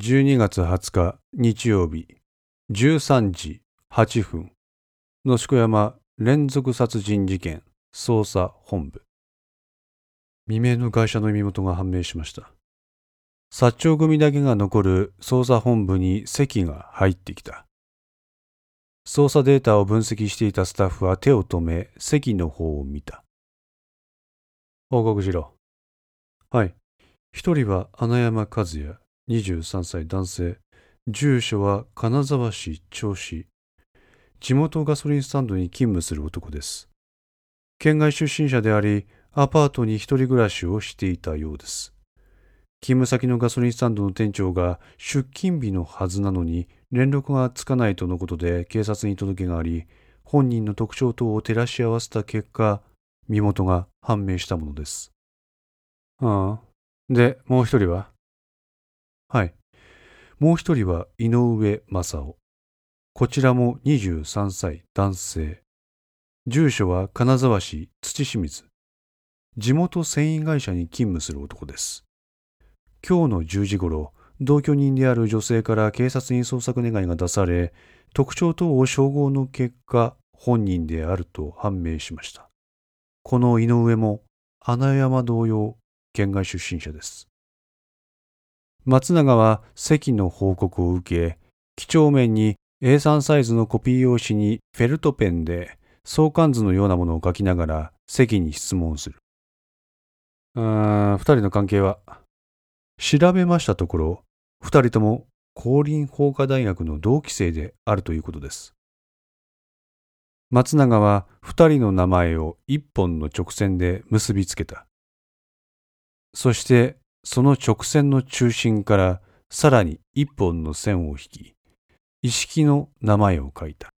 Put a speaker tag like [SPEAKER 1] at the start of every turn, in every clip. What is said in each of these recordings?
[SPEAKER 1] 12月20日日曜日13時8分野宿山連続殺人事件捜査本部。未明の会社の身元が判明しました。薩長組だけが残る捜査本部に席が入ってきた。捜査データを分析していたスタッフは手を止め席の方を見た。報告しろはい。一人は穴山和也。23歳男性。住所は金沢市銚子。地元ガソリンスタンドに勤務する男です。県外出身者であり、アパートに一人暮らしをしていたようです。勤務先のガソリンスタンドの店長が出勤日のはずなのに連絡がつかないとのことで警察に届けがあり、本人の特徴等を照らし合わせた結果、身元が判明したものです。ああ。で、もう一人は？はい。もう一人は井上正夫。こちらも23歳男性。住所は金沢市土清水。地元繊維会社に勤務する男です。今日の10時頃、同居人である女性から警察に捜索願いが出され、特徴等を照合の結果、本人であると判明しました。この井上も穴山同様、県外出身者です。松永は席の報告を受け、几帳面に A3 サイズのコピー用紙にフェルトペンで相関図のようなものを書きながら席に質問する。うーん、二人の関係は？調べましたところ、二人とも公林法科大学の同期生であるということです。松永は二人の名前を一本の直線で結びつけた。そしてその直線の中心からさらに一本の線を引き、意識の名前を書いた。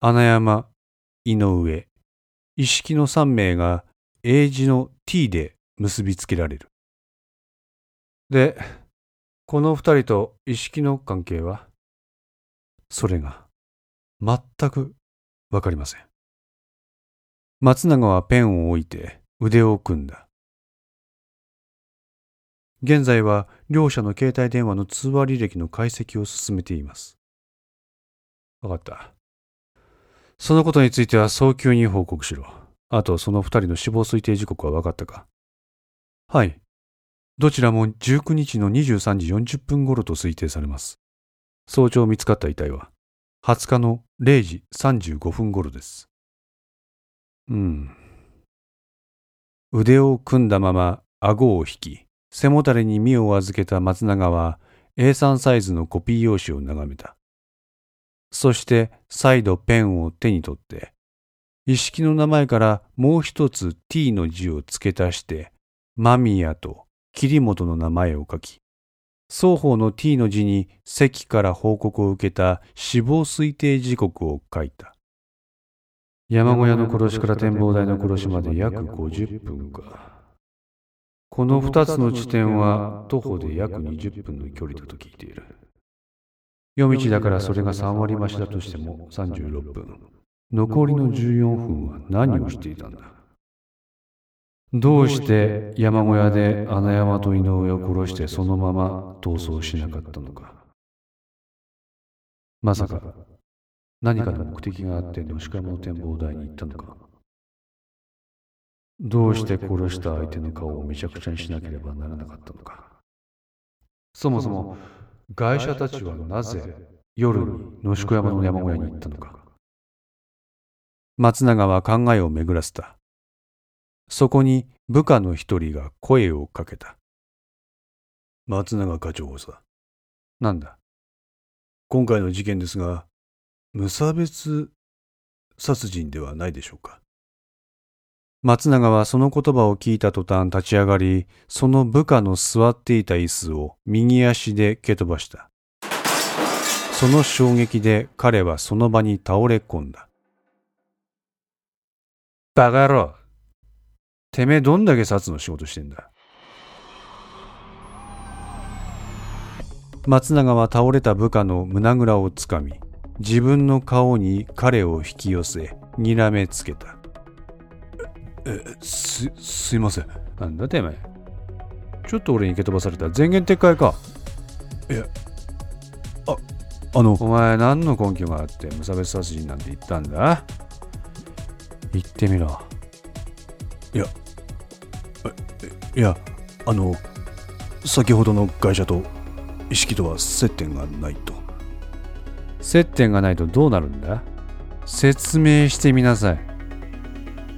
[SPEAKER 1] 穴山、井上、意識の三名が英字の t で結びつけられる。で、この二人と意識の関係は？それが全くわかりません。松永はペンを置いて腕を組んだ。現在は両者の携帯電話の通話履歴の解析を進めています。わかった。そのことについては早急に報告しろ。あとその二人の死亡推定時刻は分かったかはい。どちらも19日の23時40分頃と推定されます。早朝見つかった遺体は20日の0時35分頃です。うん。腕を組んだまま顎を引き、背もたれに身を預けた松永は A3 サイズのコピー用紙を眺めた。そして再度ペンを手に取って、一式の名前からもう一つ T の字を付け足して、間宮と桐本の名前を書き、双方の T の字に席から報告を受けた死亡推定時刻を書いた。山小屋の殺しから展望台の殺しまで約50分か。この2つの地点は徒歩で約20分の距離だと聞いている。夜道だからそれが3割増しだとしても36分。残りの14分は何をしていたんだ？どうして山小屋で穴山と井上を殺してそのまま逃走しなかったのかまさか何かの目的があってのしかも展望台に行ったのかどうして殺した相手の顔をめちゃくちゃにしなければならなかったのか。そもそも、外者たちはなぜ夜に野宿山の山小屋に行ったのか。松永は考えを巡らせた。そこに部下の一人が声をかけた。松永課長さ。なんだ。今回の事件ですが、無差別殺人ではないでしょうか。松永はその言葉を聞いた途端立ち上がり、その部下の座っていた椅子を右足で蹴飛ばした。その衝撃で彼はその場に倒れ込んだ。バカ野郎てめえどんだけ殺の仕事してんだ松永は倒れた部下の胸ぐらをつかみ、自分の顔に彼を引き寄せ、睨めつけた。
[SPEAKER 2] え、す、すいません。
[SPEAKER 1] なんだてめえ。ちょっと俺に蹴飛ばされた。前言撤回か。
[SPEAKER 2] いやああの。
[SPEAKER 1] お前何の根拠があって無差別殺人なんて言ったんだ？言ってみろ。
[SPEAKER 2] いやいやあの先ほどの会社と意識とは接点がないと。
[SPEAKER 1] 接点がないとどうなるんだ？説明してみなさい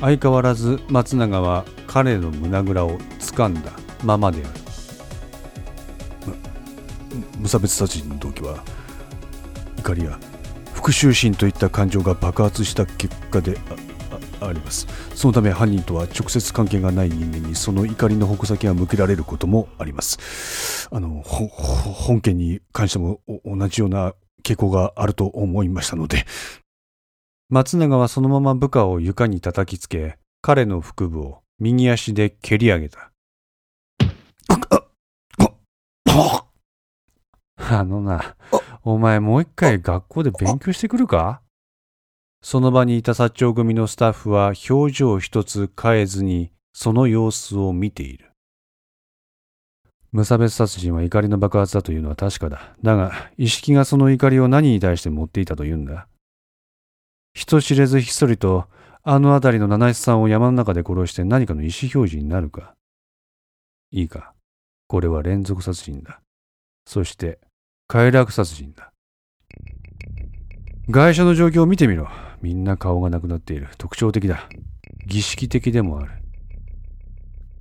[SPEAKER 1] 相変わらず松永は彼の胸ぐらを掴んだままである。
[SPEAKER 2] 無差別殺人の動機は怒りや復讐心といった感情が爆発した結果でああります。そのため犯人とは直接関係がない人間にその怒りの矛先が向けられることもあります。あの本件に関しても同じような傾向があると思いましたので。
[SPEAKER 1] 松永はそのまま部下を床に叩きつけ彼の腹部を右足で蹴り上げたあのな、お前もう一回学校で勉強してくるか？その場にいた薩長組のスタッフは表情一つ変えずにその様子を見ている。無差別殺人は怒りの爆発だというのは確かだ。だが、意識がその怒りを何に対して持っていたというんだ？人知れずひっそりと、あの辺りの七石さんを山の中で殺して何かの意思表示になるか。いいか。これは連続殺人だ。そして、快楽殺人だ。外車の状況を見てみろ。みんな顔がなくなっている。特徴的だ。儀式的でもある。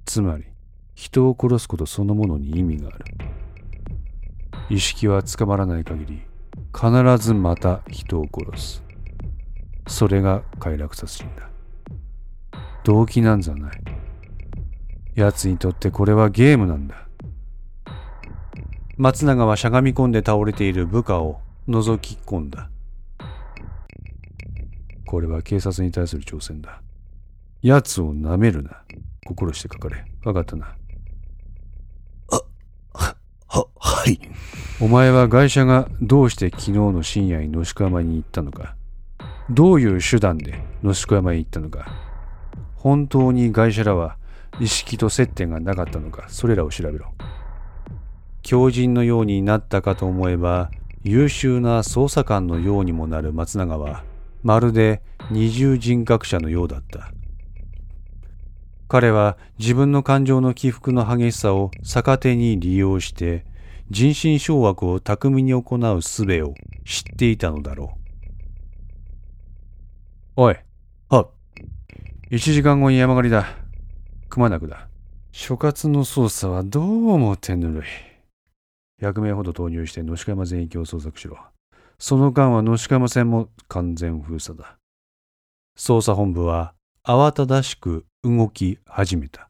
[SPEAKER 1] つまり、人を殺すことそのものに意味がある。意識は捕まらない限り、必ずまた人を殺す。それが快楽殺人だ。動機なんざない。奴にとってこれはゲームなんだ。松永はしゃがみ込んで倒れている部下を覗き込んだ。これは警察に対する挑戦だ。奴を舐めるな。心してかかれ。わかったな。
[SPEAKER 2] あ、は、は、はい。
[SPEAKER 1] お前は会社がどうして昨日の深夜に野宿山に行ったのか。どういう手段で野宿山へ行ったのか。本当に会社らは意識と接点がなかったのか。それらを調べろ。狂人のようになったかと思えば、優秀な捜査官のようにもなる松永は、まるで二重人格者のようだった。彼は自分の感情の起伏の激しさを逆手に利用して、人心掌握を巧みに行う術を知っていたのだろう。おい。
[SPEAKER 2] は。
[SPEAKER 1] 一時間後に山狩りだ。くまなくだ。所轄の捜査はどうも手ぬるい。100名ほど投入して野鹿山全域を捜索しろ。その間は野鹿山線も完全封鎖だ。捜査本部は慌ただしく動き始めた。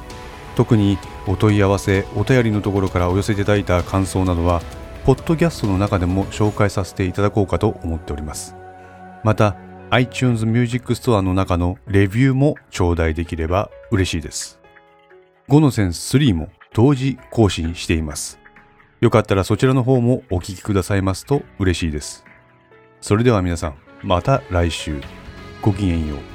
[SPEAKER 2] 特にお問い合わせお便りのところからお寄せいただいた感想などはポッドキャストの中でも紹介させていただこうかと思っておりますまた iTunes Music Store の中のレビューも頂戴できれば嬉しいです。5の線3も同時更新しています。よかったらそちらの方もお聴きくださいますと嬉しいです。それでは皆さん、また来週。ごきげんよう。